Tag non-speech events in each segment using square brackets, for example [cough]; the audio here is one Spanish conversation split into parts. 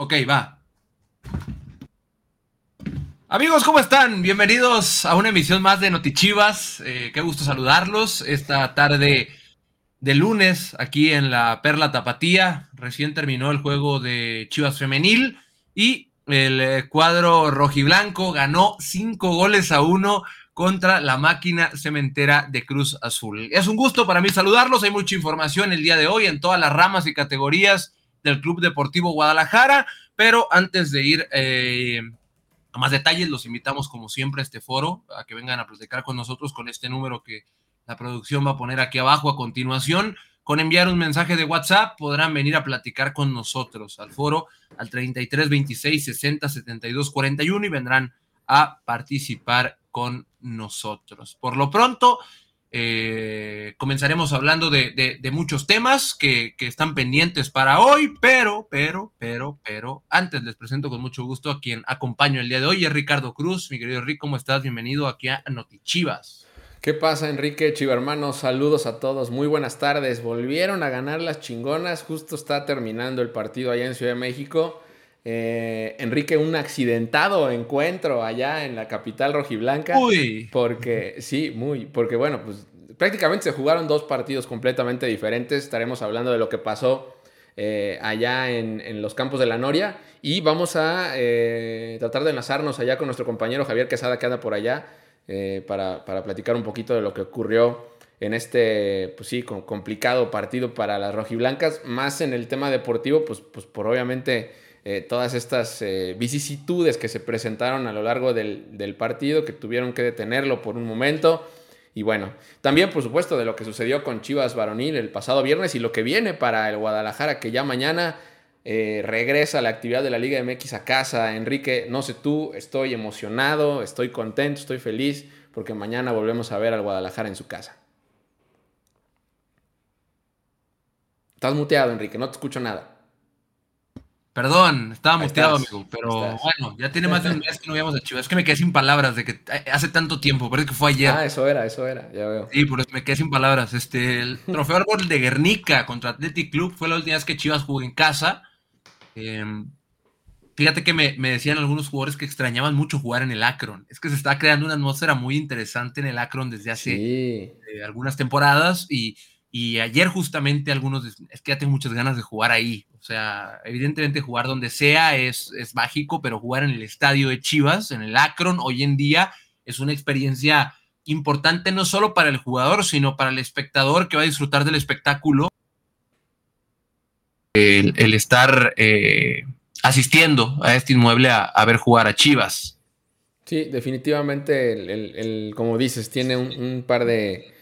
Ok, va. Amigos, ¿cómo están? Bienvenidos a una emisión más de Notichivas. Eh, qué gusto saludarlos esta tarde de lunes aquí en la Perla Tapatía. Recién terminó el juego de Chivas Femenil y el eh, cuadro rojiblanco ganó cinco goles a uno contra la máquina cementera de Cruz Azul. Es un gusto para mí saludarlos. Hay mucha información el día de hoy en todas las ramas y categorías del Club Deportivo Guadalajara, pero antes de ir eh, a más detalles, los invitamos como siempre a este foro, a que vengan a platicar con nosotros con este número que la producción va a poner aquí abajo a continuación. Con enviar un mensaje de WhatsApp podrán venir a platicar con nosotros al foro al 33 26 60 72 41 y vendrán a participar con nosotros. Por lo pronto, eh, comenzaremos hablando de, muchos temas que, están pendientes para hoy, pero, pero, pero, pero, antes les presento con mucho gusto a quien acompaño el día de hoy, es Ricardo Cruz. Mi querido Rick, ¿cómo estás? Bienvenido aquí a Notichivas. ¿Qué pasa, Enrique Chiva hermanos? Saludos a todos, muy buenas tardes. Volvieron a ganar las chingonas, justo está terminando el partido allá en Ciudad de México. Eh, Enrique, un accidentado encuentro allá en la capital rojiblanca. Uy. Porque, sí, muy, porque bueno, pues prácticamente se jugaron dos partidos completamente diferentes. Estaremos hablando de lo que pasó eh, allá en, los campos de la Noria. Y vamos a eh, tratar de enlazarnos allá con nuestro compañero Javier Quesada, que anda por allá, para, para, platicar un poquito de lo que ocurrió en este, pues sí, complicado partido para las rojiblancas. Más en el tema deportivo, pues, pues por obviamente eh, todas estas eh, vicisitudes que se presentaron a lo largo del, partido, que tuvieron que detenerlo por un momento. Y bueno, también por supuesto de lo que sucedió con Chivas Varonil el pasado viernes y lo que viene para el Guadalajara, que ya mañana eh, regresa la actividad de la Liga MX a casa. Enrique, no sé tú, estoy emocionado, estoy contento, estoy feliz, porque mañana volvemos a ver al Guadalajara en su casa. Estás muteado, Enrique, no te escucho nada. Perdón, estaba muteado, amigo, pero bueno, ya tiene más de un mes que no veíamos a Chivas. Es que me quedé sin palabras de que eh, hace tanto tiempo, parece que fue ayer. Ah, eso era, eso era, ya veo. Sí, por eso me quedé sin palabras. Este, el [laughs] trofeo árbol de Guernica contra Athletic Club fue la última vez que Chivas jugó en casa. Em, fíjate que me, decían algunos jugadores que extrañaban mucho jugar en el Akron. Es que se está creando una atmósfera muy interesante en el Akron desde hace eh, algunas temporadas y, y ayer justamente algunos, es que ya tengo muchas ganas de jugar ahí. O sea, evidentemente jugar donde sea es, es mágico, pero jugar en el estadio de Chivas, en el Akron, hoy en día es una experiencia importante no solo para el jugador, sino para el espectador que va a disfrutar del espectáculo. El, estar eh, asistiendo a este inmueble a, ver jugar a Chivas. Sí, definitivamente, el, como dices, tiene un par de,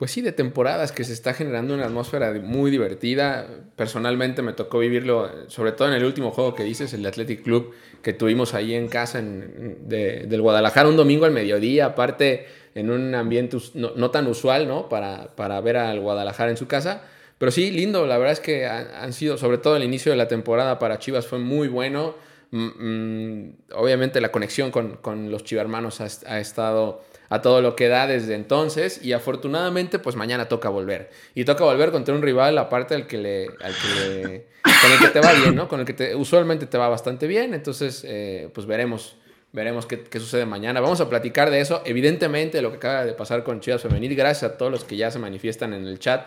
pues sí, de temporadas que se está generando una atmósfera muy divertida. Personalmente me tocó vivirlo, sobre todo en el último juego que dices, el Athletic Club, que tuvimos ahí en casa en, del Guadalajara un domingo al mediodía, aparte en un ambiente no, tan usual, ¿no? Para, para, ver al Guadalajara en su casa. Pero sí, lindo, la verdad es que han, sido, sobre todo el inicio de la temporada para Chivas fue muy bueno. Mm, mm, obviamente la conexión con, con los chivermanos ha, ha estado a todo lo que da desde entonces y afortunadamente pues mañana toca volver. Y toca volver contra un rival aparte al que le, al que con el que te va bien, ¿no? Con el que te, usualmente te va bastante bien, entonces eh, pues veremos. Veremos qué, sucede mañana. Vamos a platicar de eso. Evidentemente, lo que acaba de pasar con Chivas Femenil. Gracias a todos los que ya se manifiestan en el chat.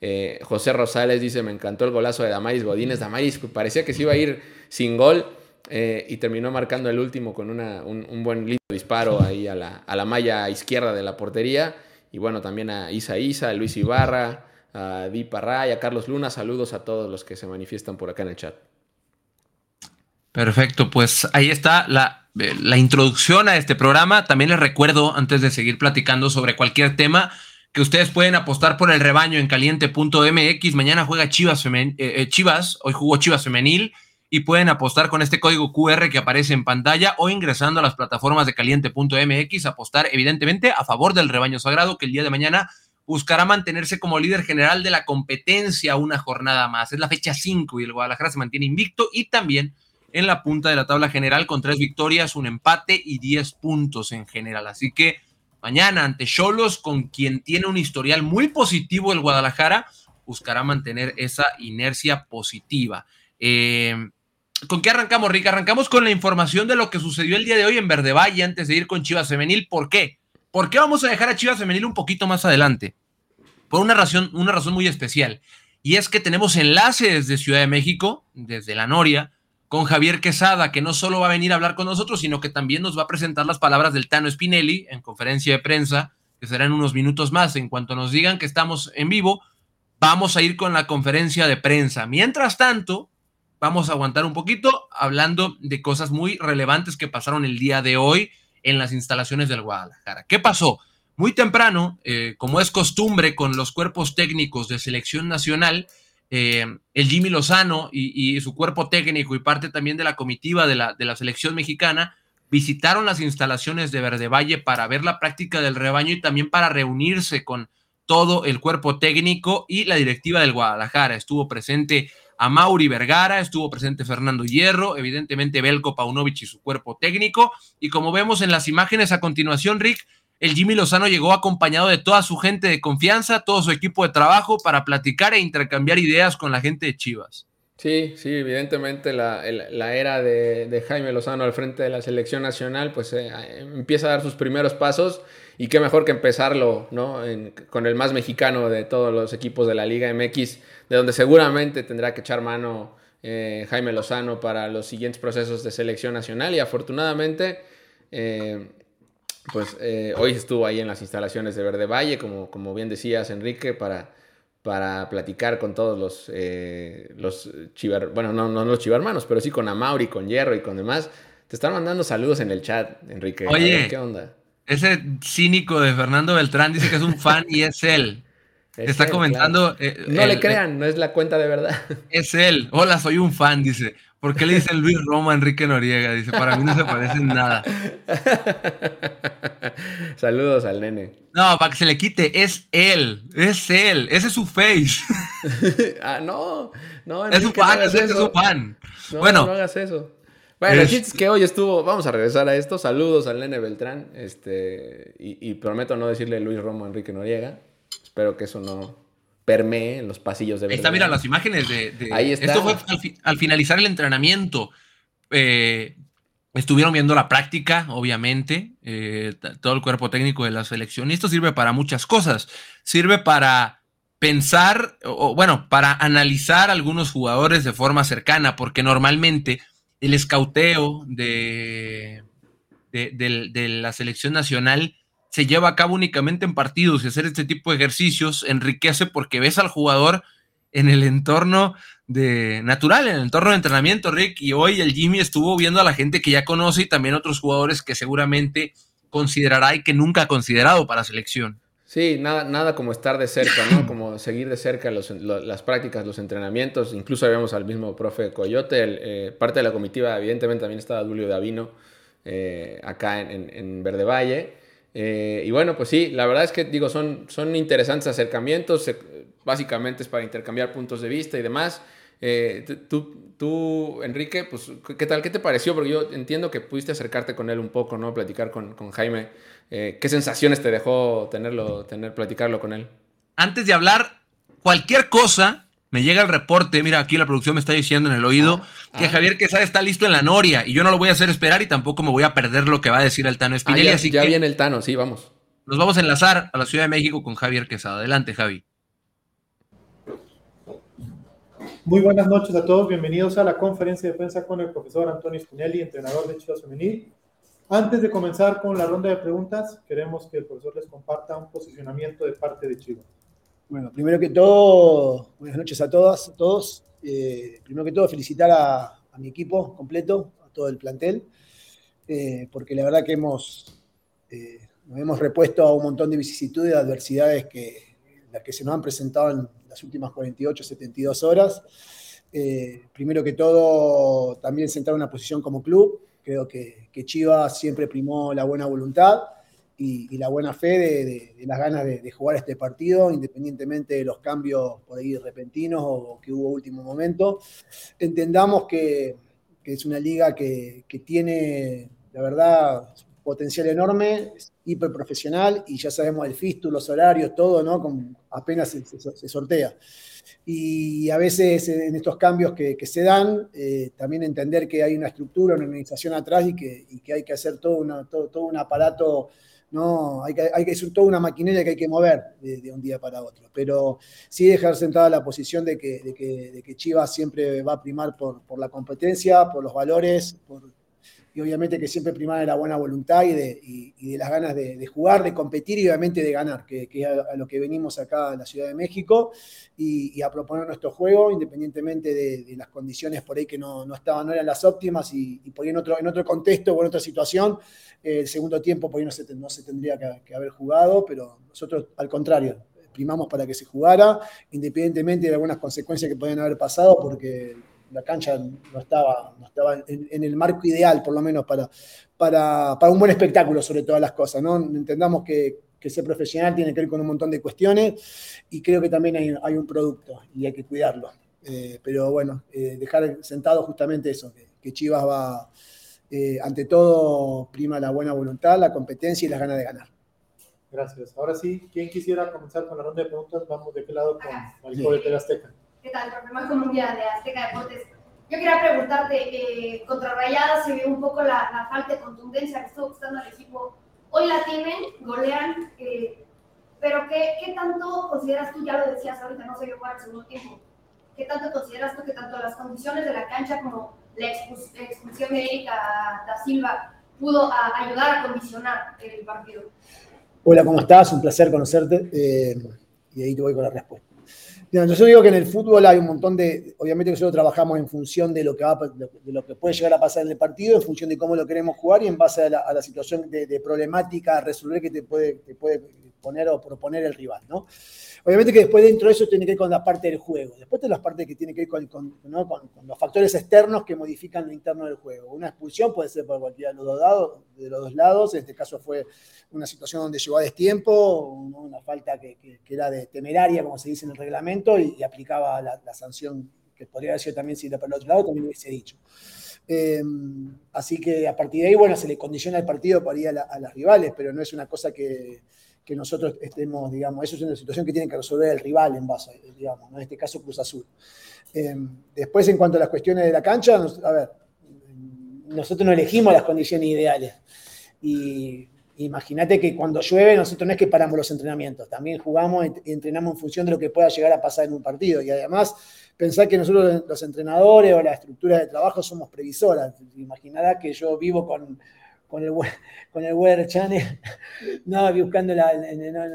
Eh, José Rosales dice: Me encantó el golazo de Damaris Godínez. Damaris parecía que se iba a ir sin gol eh, y terminó marcando el último con un, buen lindo disparo ahí a la, a la, malla izquierda de la portería. Y bueno, también a Isa Isa, a Luis Ibarra, a Di Parra y a Carlos Luna. Saludos a todos los que se manifiestan por acá en el chat. Perfecto, pues ahí está la, eh, la introducción a este programa. También les recuerdo, antes de seguir platicando sobre cualquier tema, que ustedes pueden apostar por el rebaño en caliente.mx. Mañana juega Chivas, eh, Chivas, hoy jugó Chivas Femenil y pueden apostar con este código QR que aparece en pantalla o ingresando a las plataformas de caliente.mx, apostar evidentemente a favor del rebaño sagrado que el día de mañana buscará mantenerse como líder general de la competencia una jornada más. Es la fecha 5 y el Guadalajara se mantiene invicto y también en la punta de la tabla general con tres victorias, un empate y 10 puntos en general. Así que mañana ante Cholos, con quien tiene un historial muy positivo el Guadalajara, buscará mantener esa inercia positiva. Eh, ¿con qué arrancamos, Rick? Arrancamos con la información de lo que sucedió el día de hoy en Verde Valle antes de ir con Chivas Femenil. ¿Por qué? ¿Por qué vamos a dejar a Chivas Femenil un poquito más adelante? Por una razón, una razón muy especial. Y es que tenemos enlace desde Ciudad de México, desde la Noria, con Javier Quesada, que no solo va a venir a hablar con nosotros, sino que también nos va a presentar las palabras del Tano Spinelli en conferencia de prensa, que será en unos minutos más. En cuanto nos digan que estamos en vivo, vamos a ir con la conferencia de prensa. Mientras tanto, vamos a aguantar un poquito hablando de cosas muy relevantes que pasaron el día de hoy en las instalaciones del Guadalajara. ¿Qué pasó? Muy temprano, eh, como es costumbre con los cuerpos técnicos de selección nacional, eh, el Jimmy Lozano y, su cuerpo técnico y parte también de la comitiva de la, de la selección mexicana visitaron las instalaciones de Verde Valle para ver la práctica del rebaño y también para reunirse con todo el cuerpo técnico y la directiva del Guadalajara. Estuvo presente a Mauri Vergara, estuvo presente Fernando Hierro, evidentemente Belko Paunovic y su cuerpo técnico. Y como vemos en las imágenes a continuación, Rick, el Jimmy Lozano llegó acompañado de toda su gente de confianza, todo su equipo de trabajo para platicar e intercambiar ideas con la gente de Chivas. Sí, sí, evidentemente la, era de, Jaime Lozano al frente de la selección nacional, pues eh, empieza a dar sus primeros pasos y qué mejor que empezarlo, ¿no? con el más mexicano de todos los equipos de la Liga MX, de donde seguramente tendrá que echar mano eh, Jaime Lozano para los siguientes procesos de selección nacional y afortunadamente, eh, pues hoy estuvo ahí en las instalaciones de Verde Valle, como, como bien decías, Enrique, para para platicar con todos los, eh, los chivar, bueno, no, no los chivarmanos, pero sí con Amauri, con Hierro y con demás. Te están mandando saludos en el chat, Enrique. Oye, ¿qué onda? Ese cínico de Fernando Beltrán dice que es un fan y es él. [laughs] Está comentando. Eh, no le crean, no es la cuenta de verdad. Es él. Hola, soy un fan, dice. ¿Por qué le dicen Luis Roma a Enrique Noriega? Dice, para mí no se parecen nada. [laughs] Saludos al nene. No, para que se le quite, es él, es él, ese es su face. [laughs] ah, no, no, es su fan, es su. No, bueno, no hagas eso. Bueno, el chiste es que hoy estuvo, vamos a regresar a esto. Saludos al nene Beltrán, este, y, prometo no decirle Luis Romo a Enrique Noriega. Espero que eso no, permee en los pasillos de Ahí está, mira, las imágenes de. Ahí está. Esto fue al, finalizar el entrenamiento. Eh, estuvieron viendo la práctica, obviamente, eh, todo el cuerpo técnico de la selección. Y esto sirve para muchas cosas. Sirve para pensar, o bueno, para analizar algunos jugadores de forma cercana, porque normalmente el escauteo de, de la selección nacional se lleva a cabo únicamente en partidos y hacer este tipo de ejercicios enriquece porque ves al jugador en el entorno de natural, en el entorno de entrenamiento, Rick, y hoy el Jimmy estuvo viendo a la gente que ya conoce y también otros jugadores que seguramente considerará y que nunca ha considerado para selección. Sí, nada, nada como estar de cerca, ¿no? [clears throat] Como seguir de cerca las prácticas, los entrenamientos. Incluso vemos al mismo profe Coyote, eh, parte de la comitiva, evidentemente también estaba Julio Davino eh, acá en, en Verde Valle. Eh, y bueno, pues sí, la verdad es que digo, son, son interesantes acercamientos, básicamente es para intercambiar puntos de vista y demás. Eh, tú, tú, Enrique, pues, ¿qué tal? ¿Qué te pareció? Porque yo entiendo que pudiste acercarte con él un poco, ¿no? Platicar con, con Jaime. Eh, ¿Qué sensaciones te dejó tenerlo, tener, platicarlo con él? Antes de hablar, cualquier cosa me llega el reporte, mira, aquí la producción me está diciendo en el oído ah, que ah. Javier Quesada está listo en la Noria y yo no lo voy a hacer esperar y tampoco me voy a perder lo que va a decir el Tano Espinelli. Ah, ya, viene el Tano, sí, vamos. Nos vamos a enlazar a la Ciudad de México con Javier Quesada. Adelante, Javi. Muy buenas noches a todos, bienvenidos a la conferencia de prensa con el profesor Antonio Spinelli, entrenador de Chivas Femenil. Antes de comenzar con la ronda de preguntas, queremos que el profesor les comparta un posicionamiento de parte de Chivas. Bueno, primero que todo, buenas noches a todas, a todos. Eh, primero que todo, felicitar a, mi equipo completo, a todo el plantel, eh, porque la verdad que hemos, eh, nos hemos repuesto a un montón de vicisitudes, de adversidades que, las que se nos han presentado en las últimas 48, 72 horas. primero que todo, también sentar una posición como club. Creo que, que Chivas siempre primó la buena voluntad y, la buena fe de, las ganas de, jugar este partido, independientemente de los cambios por ahí repentinos o que hubo último momento. Entendamos que, es una liga que, tiene, la verdad, potencial enorme, hiper profesional y ya sabemos el FISTU, los horarios, todo, ¿no? Con, apenas se, sortea. Y a veces en estos cambios que, se dan, eh, también entender que hay una estructura, una organización atrás y que, que hay que hacer todo, todo, todo un aparato no, hay que, hay que, es toda una maquinaria que hay que mover de, un día para otro. Pero sí dejar sentada la posición de que, de que, de que Chivas siempre va a primar por, por la competencia, por los valores, por, y obviamente que siempre primar de la buena voluntad y de, las ganas de, jugar, de competir y obviamente de ganar, que, es a, lo que venimos acá a la Ciudad de México y, a proponer nuestro juego, independientemente de, las condiciones por ahí que no, estaban, no eran las óptimas y, por ahí en otro, en otro contexto o en otra situación, eh, el segundo tiempo por ahí no se, no se tendría que, que haber jugado, pero nosotros al contrario, primamos para que se jugara, independientemente de algunas consecuencias que pueden haber pasado, porque la cancha no estaba, no estaba en, el marco ideal, por lo menos, para, para, un buen espectáculo sobre todas las cosas. ¿no? Entendamos que, ser profesional tiene que ver con un montón de cuestiones y creo que también hay, un producto y hay que cuidarlo. Eh, pero bueno, eh, dejar sentado justamente eso, que, Chivas va, eh, ante todo, prima la buena voluntad, la competencia y las ganas de ganar. Gracias. Ahora sí, ¿quién quisiera comenzar con la ronda de preguntas? Vamos de qué lado con el sí. de Azteca. ¿Qué tal, profe? Colombia de Azteca Deportes. Yo quería preguntarte, eh, contra se vio un poco la, falta de contundencia que estuvo costando al equipo. Hoy la tienen, golean, eh, pero ¿qué, ¿qué, tanto consideras tú, ya lo decías ahorita, no se vio jugar el segundo tiempo, ¿qué tanto consideras tú que tanto las condiciones de la cancha como la expulsión de Erika da Silva pudo ayudar a condicionar el partido? Hola, ¿cómo estás? Un placer conocerte eh, y ahí te voy con la respuesta. Yo digo que en el fútbol hay un montón de, obviamente nosotros trabajamos en función de lo que, va, de lo que puede llegar a pasar en el partido, en función de cómo lo queremos jugar y en base a la, situación de, problemática a resolver que te puede, te puede poner o proponer el rival, ¿no? Obviamente que después dentro de eso tiene que ver con la parte del juego. Después de las partes que tiene que ver con, los factores externos que modifican lo interno del juego. Una expulsión puede ser por cualquiera de los dos lados, de los dos lados. En este caso fue una situación donde llegó a destiempo, una falta que, era de temeraria, como se dice en el reglamento, y, aplicaba la, sanción que podría haber sido también si era para el otro lado, también hubiese dicho. Em, así que a partir de ahí, bueno, se le condiciona el partido para ir a, a las rivales, pero no es una cosa que, que nosotros estemos, digamos, eso es una situación que tiene que resolver el rival en base, digamos, en este caso Cruz Azul. Em, después, en cuanto a las cuestiones de la cancha, a ver, nosotros no elegimos las condiciones ideales. Y imagínate que cuando llueve, nosotros no es que paramos los entrenamientos, también jugamos y entrenamos en función de lo que pueda llegar a pasar en un partido. Y además, pensar que nosotros los entrenadores o las estructuras de trabajo somos previsoras. Imaginarás que yo vivo con con el, con Weather Channel, [laughs] no, buscando la,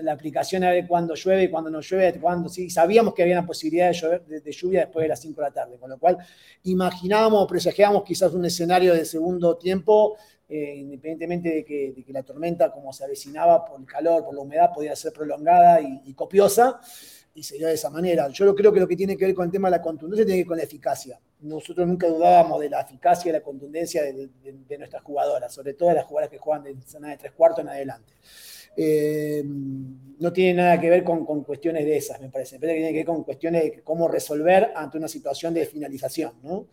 aplicación a ver cuándo llueve y cuándo no llueve, cuándo sí, sabíamos que había una posibilidad de, lluvia después de las 5 de la tarde, con lo cual imaginábamos, presagiábamos quizás un escenario de segundo tiempo, eh, independientemente de que, de que, la tormenta, como se avecinaba por el calor, por la humedad, podía ser prolongada y copiosa y se dio de esa manera. Yo creo que lo que tiene que ver con el tema de la contundencia tiene que ver con la eficacia. Nosotros nunca dudábamos de la eficacia y la contundencia de, nuestras jugadoras, sobre todo de las jugadoras que juegan de zona de tres cuartos en adelante. Eh, no tiene nada que ver con, cuestiones de esas, me parece. Pero tiene que ver con cuestiones de cómo resolver ante una situación de finalización, ¿no?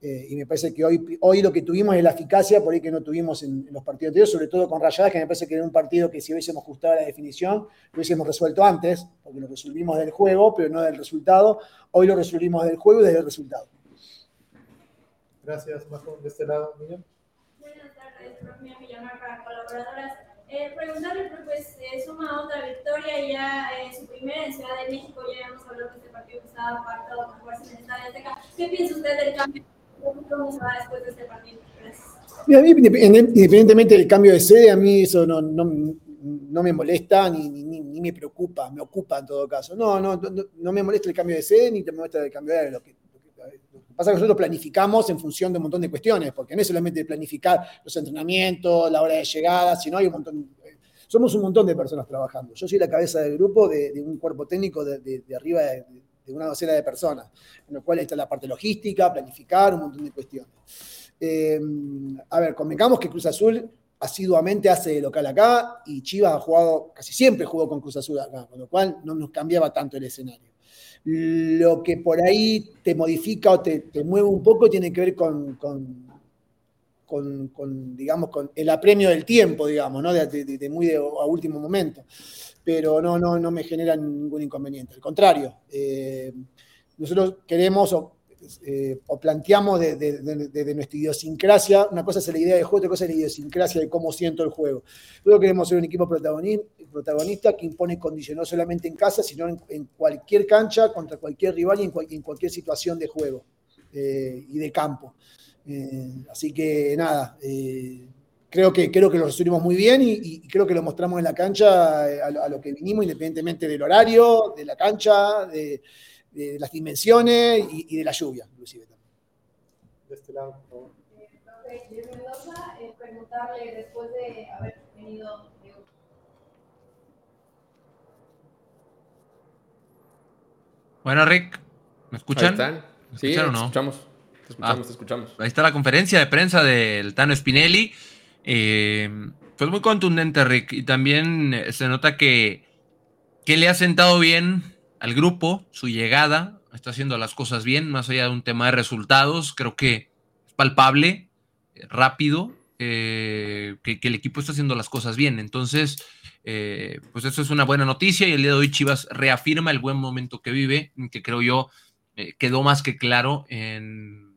Eh, y me parece que hoy, hoy lo que tuvimos es la eficacia, por ahí que no tuvimos en, los partidos anteriores, sobre todo con Rayadas, que me parece que era un partido que si hubiésemos ajustado la definición, lo hubiésemos resuelto antes, porque lo resolvimos del juego, pero no del resultado. Hoy lo resolvimos del juego y desde el resultado. Gracias, Majo. De este lado, Miriam. Buenas tardes, profe llamar para colaboradoras. Eh, preguntarle, pues, eh, suma otra victoria y ya eh, su primera en Ciudad de México, ya hemos hablado de este partido que estaba apartado con fuerza en el Estadio Azteca. ¿Qué piensa usted del cambio? Independientemente del cambio de sede, a mí eso no, me molesta ni, me preocupa, me ocupa en todo caso. No, no, no, me molesta el cambio de sede ni te molesta el cambio de que, lo que pasa es que nosotros planificamos en función de un montón de cuestiones, porque no es solamente planificar los entrenamientos, la hora de llegada, sino hay un montón, somos un montón de personas trabajando. Yo soy la cabeza del grupo de, un cuerpo técnico de, de arriba de, de una docena de personas, en lo cual está la parte logística, planificar, un montón de cuestiones. Eh, a ver, convengamos que Cruz Azul asiduamente hace local acá y Chivas ha jugado, casi siempre jugó con Cruz Azul acá, con lo cual no nos cambiaba tanto el escenario. Lo que por ahí te modifica o te, mueve un poco tiene que ver con, con, digamos, con el apremio del tiempo, digamos, ¿no? De, muy a último momento. Pero no, no, no me genera ningún inconveniente. Al contrario, eh, nosotros queremos eh, o, planteamos desde nuestra idiosincrasia, una cosa es la idea de juego, otra cosa es la idiosincrasia de cómo siento el juego. Nosotros queremos ser un equipo protagonista que impone condiciones no solamente en casa, sino en, cualquier cancha, contra cualquier rival y en, cualquier situación de juego eh, y de campo. Eh, así que nada, creo, que, creo que lo resumimos muy bien y, creo que lo mostramos en la cancha a, lo que vinimos, independientemente del horario, de la cancha, de de las dimensiones y, de la lluvia, inclusive también. De este lado, por favor. Eh, Mendoza, eh, preguntarle después de haber tenido. Bueno, Rick, ¿me escuchan? Ahí están. sí, o no? escuchamos. Te escuchamos, ah, te escuchamos. Ahí está la conferencia de prensa del Tano Spinelli. Eh, fue muy contundente, Rick, y también eh, se nota que, que le ha sentado bien al grupo, su llegada, está haciendo las cosas bien, más allá de un tema de resultados, creo que es palpable, eh, rápido, eh, que, el equipo está haciendo las cosas bien. Entonces, eh, pues eso es una buena noticia y el día de hoy Chivas reafirma el buen momento que vive, que creo yo quedó más que claro en,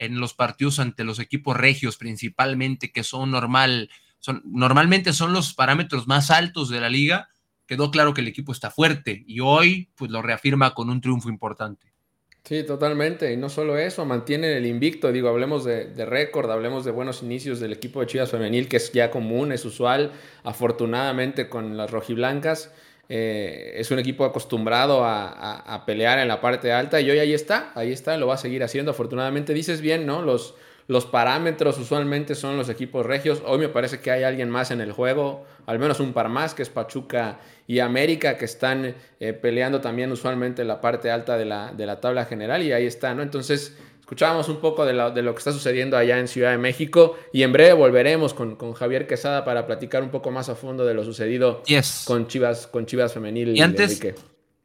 en, los partidos ante los equipos regios principalmente, que son normal, son, normalmente son los parámetros más altos de la liga quedó claro que el equipo está fuerte y hoy pues lo reafirma con un triunfo importante. Sí, totalmente. Y no solo eso, mantienen el invicto. Digo, hablemos de, récord, hablemos de buenos inicios del equipo de Chivas Femenil, que es ya común, es usual. Afortunadamente con las rojiblancas, eh, es un equipo acostumbrado a, pelear en la parte alta y hoy ahí está, ahí está, lo va a seguir haciendo. Afortunadamente, dices bien, ¿no? Los, los parámetros usualmente son los equipos regios. Hoy me parece que hay alguien más en el juego, al menos un par más, que es Pachuca y América, que están eh, peleando también usualmente en la parte alta de la, de la tabla general. Y ahí está, ¿no? Entonces, escuchábamos un poco de, lo que está sucediendo allá en Ciudad de México. Y en breve volveremos con, Javier Quesada para platicar un poco más a fondo de lo sucedido con Chivas, con Chivas Femenil. Y antes,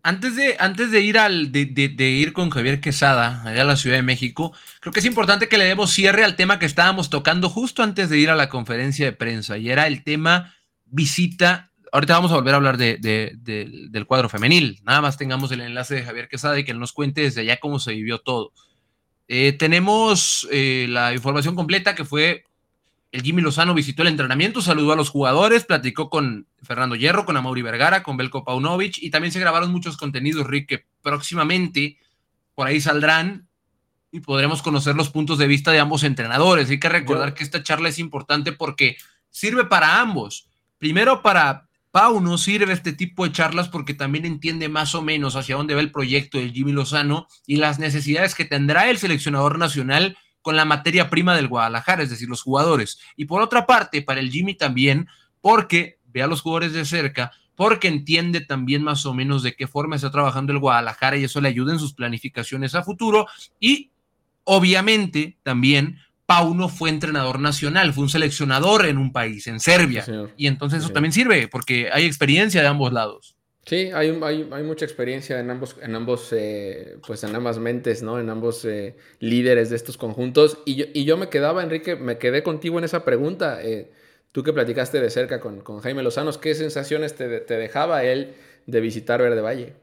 antes de, antes de ir al, de, ir con Javier Quesada, allá a la Ciudad de México, creo que es importante que le demos cierre al tema que estábamos tocando justo antes de ir a la conferencia de prensa, y era el tema visita. Ahorita vamos a volver a hablar de, del cuadro femenil. Nada más tengamos el enlace de Javier Quesada y que él nos cuente desde allá cómo se vivió todo. Eh, tenemos eh, la información completa que fue el Jimmy Lozano visitó el entrenamiento, saludó a los jugadores, platicó con Fernando Hierro, con Amaury Vergara, con Belko Paunovic y también se grabaron muchos contenidos, Rick, que próximamente por ahí saldrán y podremos conocer los puntos de vista de ambos entrenadores. Hay que recordar que esta charla es importante porque sirve para ambos. Primero para Pau no sirve este tipo de charlas porque también entiende más o menos hacia dónde va el proyecto del Jimmy Lozano y las necesidades que tendrá el seleccionador nacional con la materia prima del Guadalajara, es decir, los jugadores. Y por otra parte, para el Jimmy también, porque ve a los jugadores de cerca, porque entiende también más o menos de qué forma está trabajando el Guadalajara y eso le ayuda en sus planificaciones a futuro. Y obviamente también Pauno fue entrenador nacional, fue un seleccionador en un país, en Serbia. y entonces eso también sirve porque hay experiencia de ambos lados. Sí, hay, hay, mucha experiencia en ambos, en ambos, eh, pues en ambas mentes, ¿no? En ambos eh, líderes de estos conjuntos. Y yo, y yo me quedaba, Enrique, me quedé contigo en esa pregunta. Eh, tú que platicaste de cerca con, con Jaime Lozanos, ¿qué sensaciones te, te, dejaba él de visitar Verde Valle?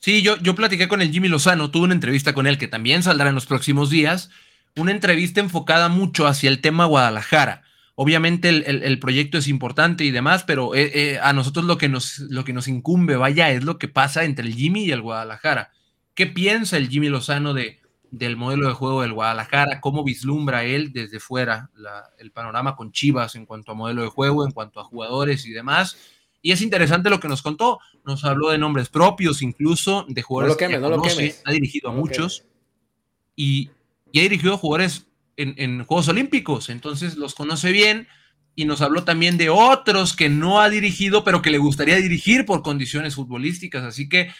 Sí, yo, yo platiqué con el Jimmy Lozano, tuve una entrevista con él que también saldrá en los próximos días, una entrevista enfocada mucho hacia el tema Guadalajara Obviamente el, proyecto es importante y demás, pero eh, eh, a nosotros lo que, nos, lo que nos incumbe, vaya, es lo que pasa entre el Jimmy y el Guadalajara. ¿Qué piensa el Jimmy Lozano de, del modelo de juego del Guadalajara? ¿Cómo vislumbra él desde fuera el panorama con Chivas en cuanto a modelo de juego, en cuanto a jugadores y demás? Y es interesante lo que nos contó. Nos habló de nombres propios, incluso de jugadores que ha dirigido a muchos y, y ha dirigido jugadores en, Juegos Olímpicos, entonces los conoce bien y nos habló también de otros que no ha dirigido, pero que le gustaría dirigir por condiciones futbolísticas. Así que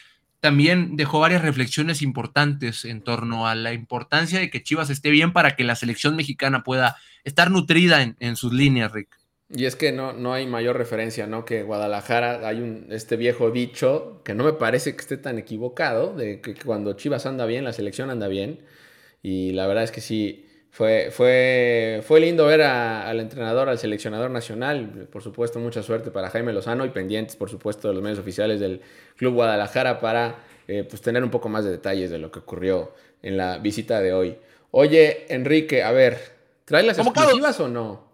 también dejó varias reflexiones importantes en torno a la importancia de que Chivas esté bien para que la selección mexicana pueda estar nutrida en, sus líneas, Rick. Y es que no, no hay mayor referencia, ¿no? Que Guadalajara hay un, este viejo dicho que no me parece que esté tan equivocado, de que cuando Chivas anda bien, la selección anda bien. Y la verdad es que sí, fue, fue, fue lindo ver al entrenador, al seleccionador nacional. Por supuesto, mucha suerte para Jaime Lozano y pendientes, por supuesto, de los medios oficiales del Club Guadalajara para eh, pues, tener un poco más de detalles de lo que ocurrió en la visita de hoy. Oye, Enrique, a ver, ¿trae las exclusivas o no?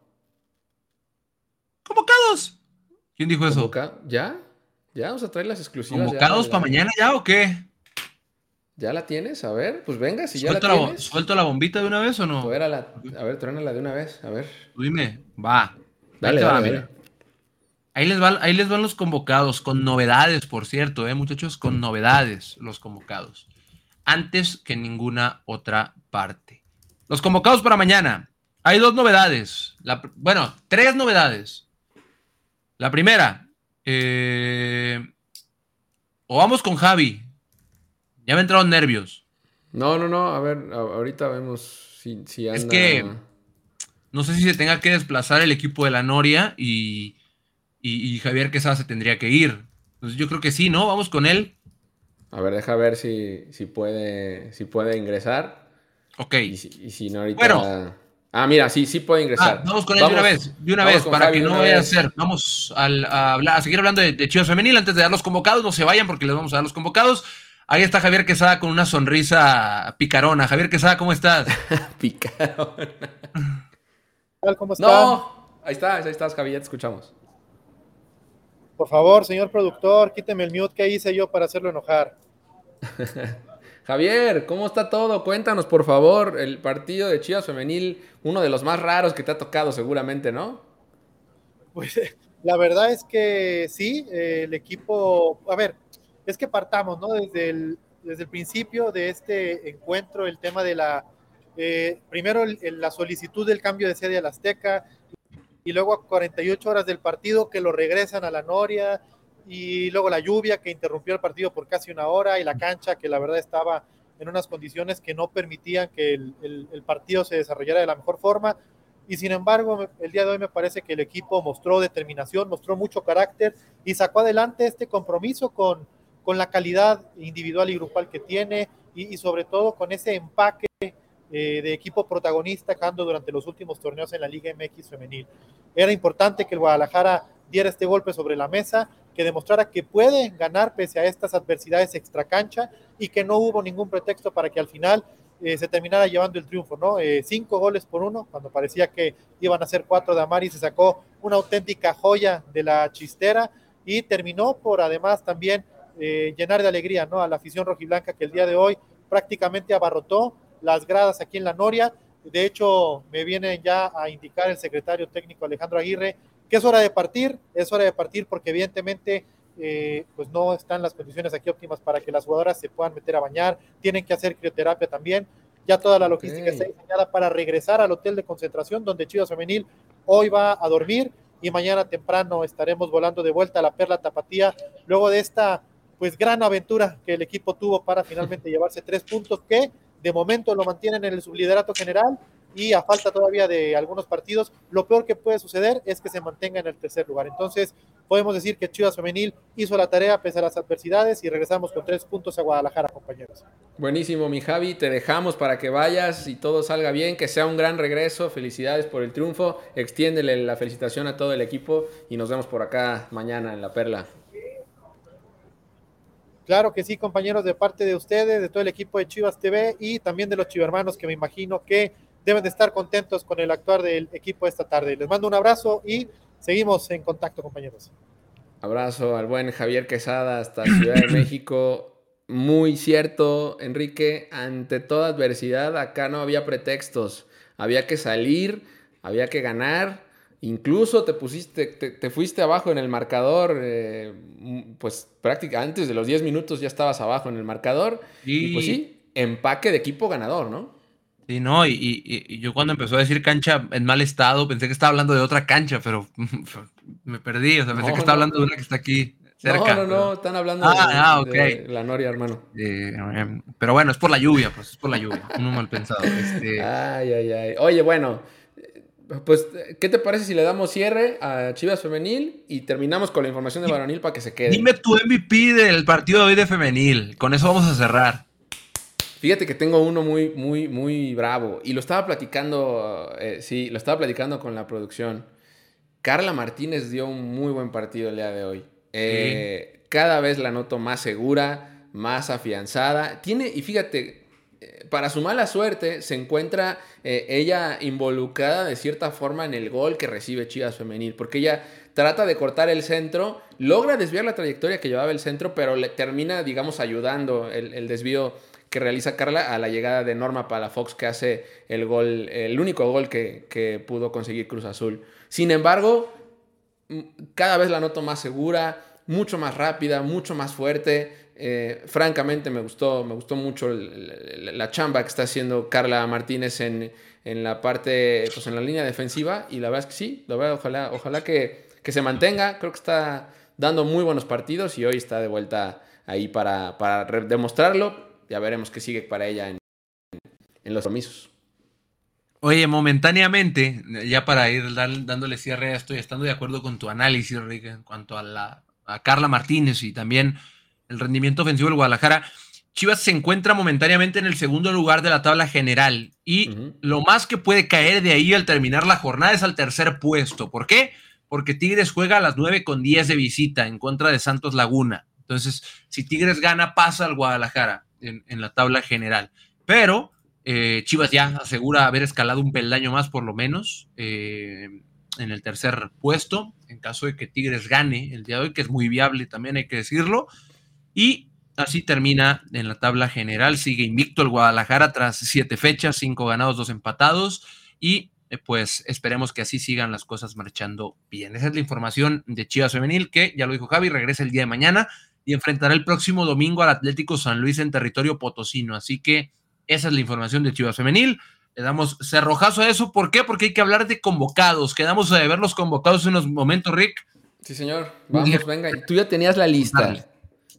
¿Convocados? ¿Quién dijo eso? ¿Ya? ¿Ya? Vamos a traer las exclusivas. ¿Convocados para mañana ya o qué? ¿Ya la tienes? A ver, pues venga, si ya la tienes. ¿Suelto la bombita de una vez o no? A ver, a, ver, de una vez, a ver. dime, va. Dale, dale, Ahí les, ahí les van los convocados, con novedades, por cierto, ¿eh, muchachos, con novedades los convocados. Antes que ninguna otra parte. Los convocados para mañana. Hay dos novedades. bueno, tres novedades. La primera, eh, o vamos con Javi, ya me entraron nervios. No, no, no. A ver, ahorita vemos si, anda... Es que no sé si se tenga que desplazar el equipo de la Noria y, y, Javier Quesada se tendría que ir. Entonces yo creo que sí, ¿no? Vamos con él. A ver, deja ver si, si, puede, si puede ingresar. Ok. Y si, no, ahorita... Bueno. Ah, mira, sí, sí puede ingresar. Ah, vamos con él de una vez, de una vez, para que no vaya a ser. Vamos a, a, seguir hablando de, de Chivas Femenil antes de dar los convocados. No se vayan porque les vamos a dar los convocados. Ahí está Javier Quesada con una sonrisa picarona. Javier Quesada, ¿cómo estás? [laughs] picarona. ¿Cómo estás? No, ahí estás, ahí estás, Javier, te escuchamos. Por favor, señor productor, quíteme el mute que hice yo para hacerlo enojar. [laughs] Javier, ¿cómo está todo? Cuéntanos, por favor, el partido de Chivas Femenil, uno de los más raros que te ha tocado seguramente, ¿no? Pues [laughs] la verdad es que sí, el equipo, a ver, es que partamos, ¿no? Desde el, desde el principio de este encuentro, el tema de la, eh, primero la solicitud del cambio de sede al Azteca y luego a 48 horas del partido que lo regresan a la Noria y luego la lluvia que interrumpió el partido por casi una hora y la cancha que la verdad estaba en unas condiciones que no permitían que el, el partido se desarrollara de la mejor forma. Y sin embargo, el día de hoy me parece que el equipo mostró determinación, mostró mucho carácter y sacó adelante este compromiso con, con la calidad individual y grupal que tiene y, sobre todo con ese empaque eh, de equipo protagonista que ando durante los últimos torneos en la Liga MX femenil. Era importante que el Guadalajara diera este golpe sobre la mesa, que demostrara que puede ganar pese a estas adversidades extracancha y que no hubo ningún pretexto para que al final eh, se terminara llevando el triunfo, ¿no? Eh, cinco goles por uno, cuando parecía que iban a ser cuatro de Amari, se sacó una auténtica joya de la chistera y terminó por además también eh, llenar de alegría ¿no? a la afición rojiblanca que el día de hoy prácticamente abarrotó las gradas aquí en la Noria. De hecho, me viene ya a indicar el secretario técnico Alejandro Aguirre que es hora de partir, es hora de partir porque evidentemente eh, pues no están las condiciones aquí óptimas para que las jugadoras se puedan meter a bañar, tienen que hacer crioterapia también. Ya toda la logística está diseñada para regresar al hotel de concentración donde Chivas Femenil hoy va a dormir y mañana temprano estaremos volando de vuelta a la Perla Tapatía luego de esta pues gran aventura que el equipo tuvo para finalmente llevarse tres puntos que de momento lo mantienen en el subliderato general y a falta todavía de algunos partidos, lo peor que puede suceder es que se mantenga en el tercer lugar. Entonces, podemos decir que Chivas Femenil hizo la tarea pese a las adversidades y regresamos con tres puntos a Guadalajara, compañeros. Buenísimo, mi Javi, te dejamos para que vayas y todo salga bien, que sea un gran regreso, felicidades por el triunfo, extiéndele la felicitación a todo el equipo y nos vemos por acá mañana en La Perla. Claro que sí, compañeros, de parte de ustedes, de todo el equipo de Chivas TV y también de los chivermanos que me imagino que deben de estar contentos con el actuar del equipo esta tarde. Les mando un abrazo y seguimos en contacto, compañeros. Abrazo al buen Javier Quesada hasta Ciudad de [clears throat] México. Muy cierto, Enrique, ante toda adversidad acá no había pretextos. Había que salir, había que ganar Incluso te pusiste, te, fuiste abajo en el marcador, eh, pues prácticamente antes de los 10 minutos ya estabas abajo en el marcador. Y, pues sí, empaque de equipo ganador, ¿no? Sí, no, y, yo cuando empezó a decir cancha en mal estado, pensé que estaba hablando de otra cancha, pero [laughs] me perdí, o sea, pensé que estaba hablando de una que está aquí cerca. No, no, no, están hablando ah, de, la Noria, hermano. Eh, pero bueno, es por la lluvia, pues es por la lluvia, uno mal pensado. Este. Ay, ay, ay. Oye, bueno, pues, ¿qué te parece si le damos cierre a Chivas Femenil y terminamos con la información de Varonil para que se quede? Dime tu MVP del partido de hoy de Femenil. Con eso vamos a cerrar. Fíjate que tengo uno muy, muy, muy bravo. Y lo estaba platicando, eh, sí, lo estaba platicando con la producción. Carla Martínez dio un muy buen partido el día de hoy. Eh, cada vez la noto más segura, más afianzada. Tiene, y fíjate, para su mala suerte, se encuentra ella involucrada de cierta forma en el gol que recibe Chivas Femenil, porque ella trata de cortar el centro, logra desviar la trayectoria que llevaba el centro, pero le termina, digamos, ayudando el, desvío que realiza Carla a la llegada de Norma Palafox, que hace el gol, el único gol que, pudo conseguir Cruz Azul. Sin embargo, cada vez la noto más segura, mucho más rápida, mucho más fuerte. Eh, francamente me gustó, me gustó mucho la chamba que está haciendo Carla Martínez en, la parte, pues en la línea defensiva y la verdad es que sí, la ojalá, ojalá que, que se mantenga. Creo que está dando muy buenos partidos y hoy está de vuelta ahí para, para demostrarlo. Ya veremos qué sigue para ella en, en los omisos. Oye, momentáneamente, ya para ir dándole cierre estoy estando de acuerdo con tu análisis, Rick, en cuanto a, la, a Carla Martínez y también el rendimiento ofensivo del Guadalajara. Chivas se encuentra momentáneamente en el segundo lugar de la tabla general y lo más que puede caer de ahí al terminar la jornada es al tercer puesto. ¿Por qué? porque Tigres juega a las 9 con 10 de visita en contra de Santos Laguna. Entonces, si Tigres gana, pasa al Guadalajara en, la tabla general. Pero eh, Chivas ya asegura haber escalado un peldaño más, por lo menos, eh, en el tercer puesto, en caso de que Tigres gane el día de hoy, que es muy viable también, hay que decirlo. Y así termina en la tabla general. Sigue invicto el Guadalajara tras siete fechas, cinco ganados, dos empatados. Y eh, pues esperemos que así sigan las cosas marchando bien. Esa es la información de Chivas Femenil, que ya lo dijo Javi, regresa el día de mañana y enfrentará el próximo domingo al Atlético San Luis en territorio potosino. Así que esa es la información de Chivas Femenil. Le damos cerrojazo a eso. ¿Por qué? Porque hay que hablar de convocados. Quedamos a ver los convocados en unos momentos, Rick. Sí, señor. Vamos, venga. Tú ya tenías la lista.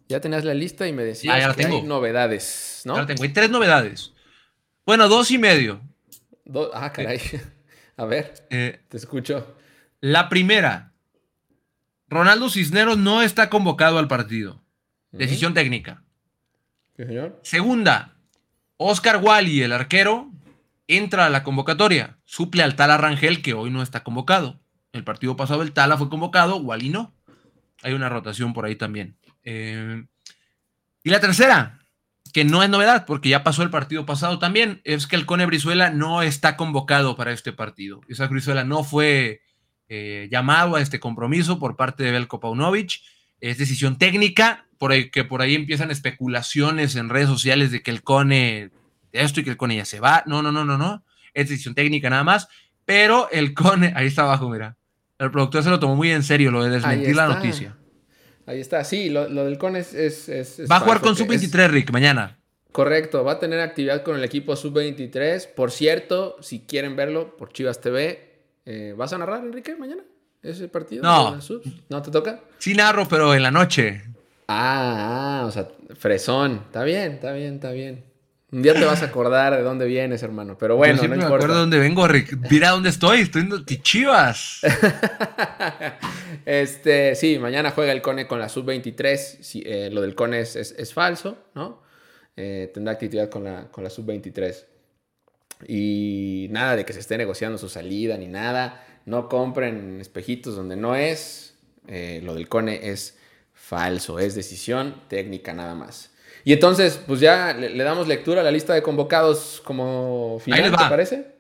Ya tenías la lista y me decías que hay novedades, ¿no? Ya tengo. Hay tres novedades. Bueno, dos y medio. ah, caray. [laughs] A ver, eh, te escucho. La primera, Ronaldo Cisneros no está convocado al partido. Decisión técnica. señor? Segunda, Oscar Wally, el arquero, entra a la convocatoria. Suple al Tala Rangel, que hoy no está convocado. El partido pasado el Tala fue convocado, Wally no. Hay una rotación por ahí también. Eh, y la tercera, que no es novedad, porque ya pasó el partido pasado también, es que el Cone Brizuela no está convocado para este partido. Isaac Brizuela no fue eh, llamado a este compromiso por parte de Belko Paunovic. Es decisión técnica, por ahí, que por ahí empiezan especulaciones en redes sociales de que el Cone esto y que el Cone ya se va. No, no, no, no, no. Es decisión técnica nada más. Pero el Cone, ahí está abajo, mira. El productor se lo tomó muy en serio, lo de desmentir la noticia. Ahí está, sí, lo, del CON es... va a jugar con Sub-23, Rick, mañana. Correcto, va a tener actividad con el equipo Sub-23. Por cierto, si quieren verlo por Chivas TV, eh, ¿vas a narrar, Enrique, mañana? ¿Ese partido? No. ¿No te toca? Sí narro, pero en la noche. Ah, ah, o sea, fresón. Está bien, está bien, está bien. Un día te vas a acordar de dónde vienes, hermano. Pero bueno, no me acuerdo de dónde vengo, Rick. Mira dónde estoy. Estoy en Chivas. [laughs] este, sí, mañana juega el Cone con la sub-23. Eh, lo del Cone es, falso, ¿no? Eh, tendrá actividad con la, con la sub-23. Y nada de que se esté negociando su salida ni nada. No compren espejitos donde no es. Eh, lo del Cone es falso. Es decisión técnica nada más. Y entonces, pues ya le, damos lectura a la lista de convocados como final, ¿te parece?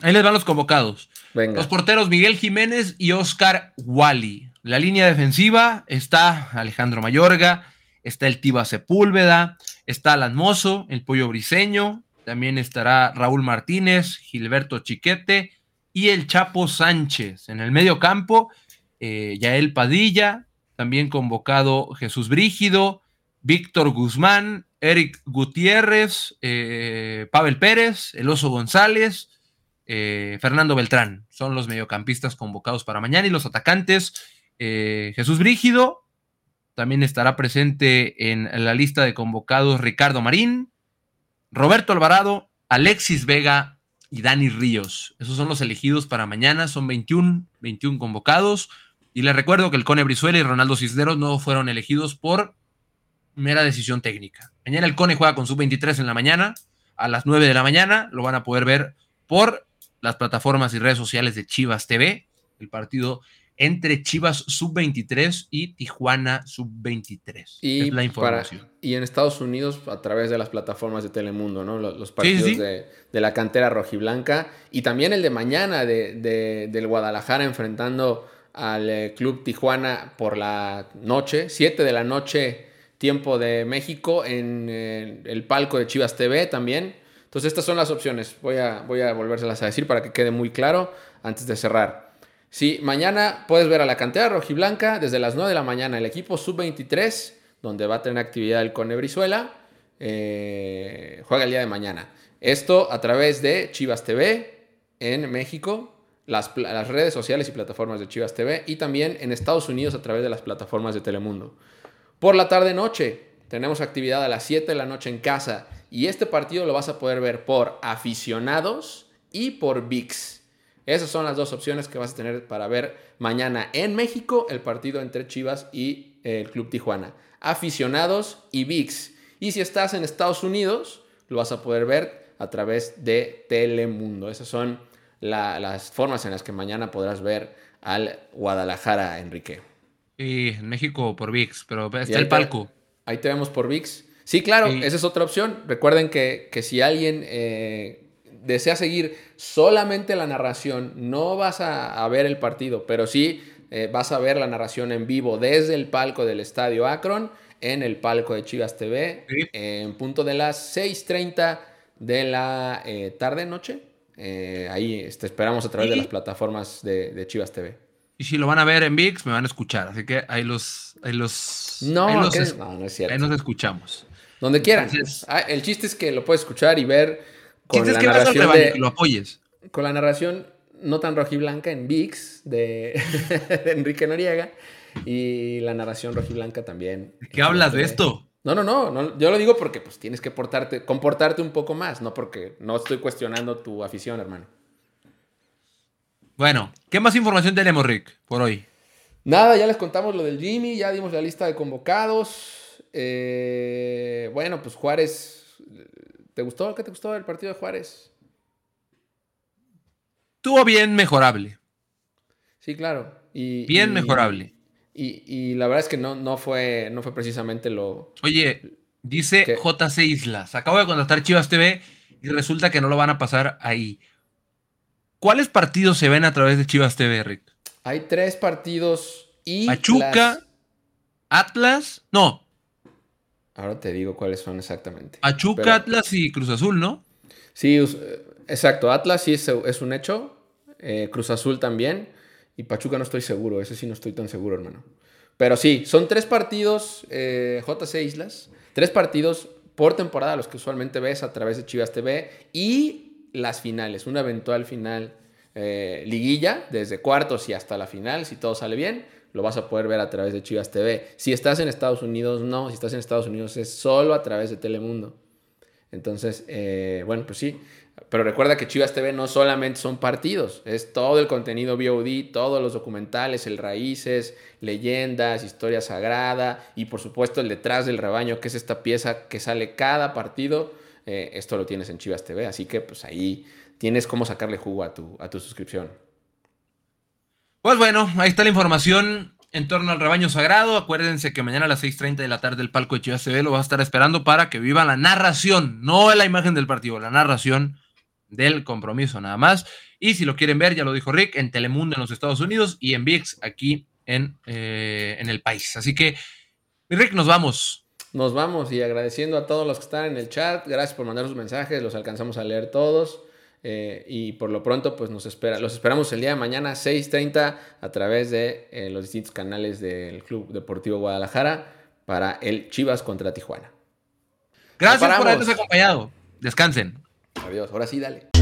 Ahí les van los convocados. Los porteros Miguel Jiménez y Oscar Wally. La línea defensiva está Alejandro Mayorga, está el Tiba Sepúlveda, está Alan Mozo, el Pollo Briseño, también estará Raúl Martínez, Gilberto Chiquete y el Chapo Sánchez. En el medio campo, eh, Yael Padilla, también convocado Jesús Brígido, Víctor Guzmán, Eric Gutiérrez, eh, Pavel Pérez, El Oso González, eh, Fernando Beltrán. Son los mediocampistas convocados para mañana y los atacantes. Eh, Jesús Brígido, también estará presente en la lista de convocados Ricardo Marín, Roberto Alvarado, Alexis Vega y Dani Ríos. Esos son los elegidos para mañana, son 21, 21 convocados. Y les recuerdo que el Cone Brizuela y Ronaldo Cisneros no fueron elegidos por mera decisión técnica. Mañana el Cone juega con sub-23 en la mañana, a las 9 de la mañana, lo van a poder ver por las plataformas y redes sociales de Chivas TV, el partido entre Chivas sub-23 y Tijuana sub-23. Y, es la información. y en Estados Unidos a través de las plataformas de Telemundo, ¿no? Los, partidos De, la cantera rojiblanca y también el de mañana de, del Guadalajara enfrentando al eh, Club Tijuana por la noche, 7 de la noche, tiempo de México, en eh, el palco de Chivas TV también. Entonces estas son las opciones. Voy a, voy a volvérselas a decir para que quede muy claro antes de cerrar. Sí, mañana puedes ver a la cantera rojiblanca desde las 9 de la mañana. El equipo sub-23, donde va a tener actividad el Cone Brizuela, eh, juega el día de mañana. Esto a través de Chivas TV en México, las, redes sociales y plataformas de Chivas TV y también en Estados Unidos a través de las plataformas de Telemundo. Por la tarde-noche tenemos actividad a las 7 de la noche en casa y este partido lo vas a poder ver por aficionados y por VIX. Esas son las dos opciones que vas a tener para ver mañana en México el partido entre Chivas y el Club Tijuana. Aficionados y VIX. Y si estás en Estados Unidos, lo vas a poder ver a través de Telemundo. Esas son las formas en las que mañana podrás ver al Guadalajara, Enrique. Y en México por VIX, pero está el palco. ahí te vemos por VIX. Sí, claro, esa es otra opción. Recuerden que, si alguien eh, desea seguir solamente la narración, no vas a, ver el partido, pero sí eh, vas a ver la narración en vivo desde el palco del Estadio Akron, en el palco de Chivas TV, en punto de las 6.30 de la eh, tarde-noche. Eh, ahí te este, esperamos a través de las plataformas de, Chivas TV. Y si lo van a ver en VIX, me van a escuchar. Así que ahí los. Ahí los no, no, es cierto. Ahí nos escuchamos. Donde quieran. Ah, el chiste es que lo puedes escuchar y ver con la narración de, lo apoyes. Con la narración no tan rojiblanca en VIX de, [laughs] Enrique Noriega y la narración rojiblanca también. ¿Qué hablas de esto? No, no, no, yo lo digo porque pues tienes que portarte, comportarte un poco más, no porque no estoy cuestionando tu afición, hermano. Bueno, ¿qué más información tenemos, Rick, por hoy? Nada, ya les contamos lo del Jimmy, ya dimos la lista de convocados. Eh, bueno, pues Juárez ¿Te gustó? ¿Qué te gustó el partido de Juárez? Estuvo bien mejorable. Sí, claro. Y, bien mejorable. Y, la verdad es que no, no, fue, no fue precisamente lo. Oye, dice JC Islas. Acabo de contratar Chivas TV y resulta que no lo van a pasar ahí. ¿Cuáles partidos se ven a través de Chivas TV, Rick? Hay tres partidos y. Pachuca, Atlas. No, Ahora te digo cuáles son exactamente. Pachuca, Atlas y Cruz Azul, ¿no? Sí, exacto. Atlas sí es, un hecho. Eh, Cruz Azul también. Y Pachuca no estoy seguro. Ese sí no estoy tan seguro, hermano. Pero sí, son tres partidos eh, JC Islas. Tres partidos por temporada, los que usualmente ves a través de Chivas TV. Y las finales, una eventual final eh, liguilla, desde cuartos y hasta la final, si todo sale bien lo vas a poder ver a través de Chivas TV. Si estás en Estados Unidos, no. Si estás en Estados Unidos es solo a través de Telemundo. Entonces, eh, bueno, pues sí. Pero recuerda que Chivas TV no solamente son partidos, es todo el contenido VOD, todos los documentales, el Raíces, leyendas, historia sagrada y por supuesto el detrás del rebaño, que es esta pieza que sale cada partido. Eh, esto lo tienes en Chivas TV, así que pues ahí tienes cómo sacarle jugo a tu, a tu suscripción. Pues bueno, ahí está la información en torno al rebaño sagrado. Acuérdense que mañana a las 6:30 de la tarde el palco de Chivas TV lo va a estar esperando para que viva la narración, no la imagen del partido, la narración del compromiso nada más. Y si lo quieren ver, ya lo dijo Rick, en Telemundo en los Estados Unidos y en VIX aquí en, eh, en el país. Así que, Rick, nos vamos. Nos vamos y agradeciendo a todos los que están en el chat. Gracias por mandar sus mensajes, los alcanzamos a leer todos. Eh, y por lo pronto, pues nos espera, los esperamos el día de mañana, 6.30, a través de eh, los distintos canales del Club Deportivo Guadalajara para el Chivas contra Tijuana. Gracias por habernos acompañado. Descansen. Adiós. Ahora sí, dale.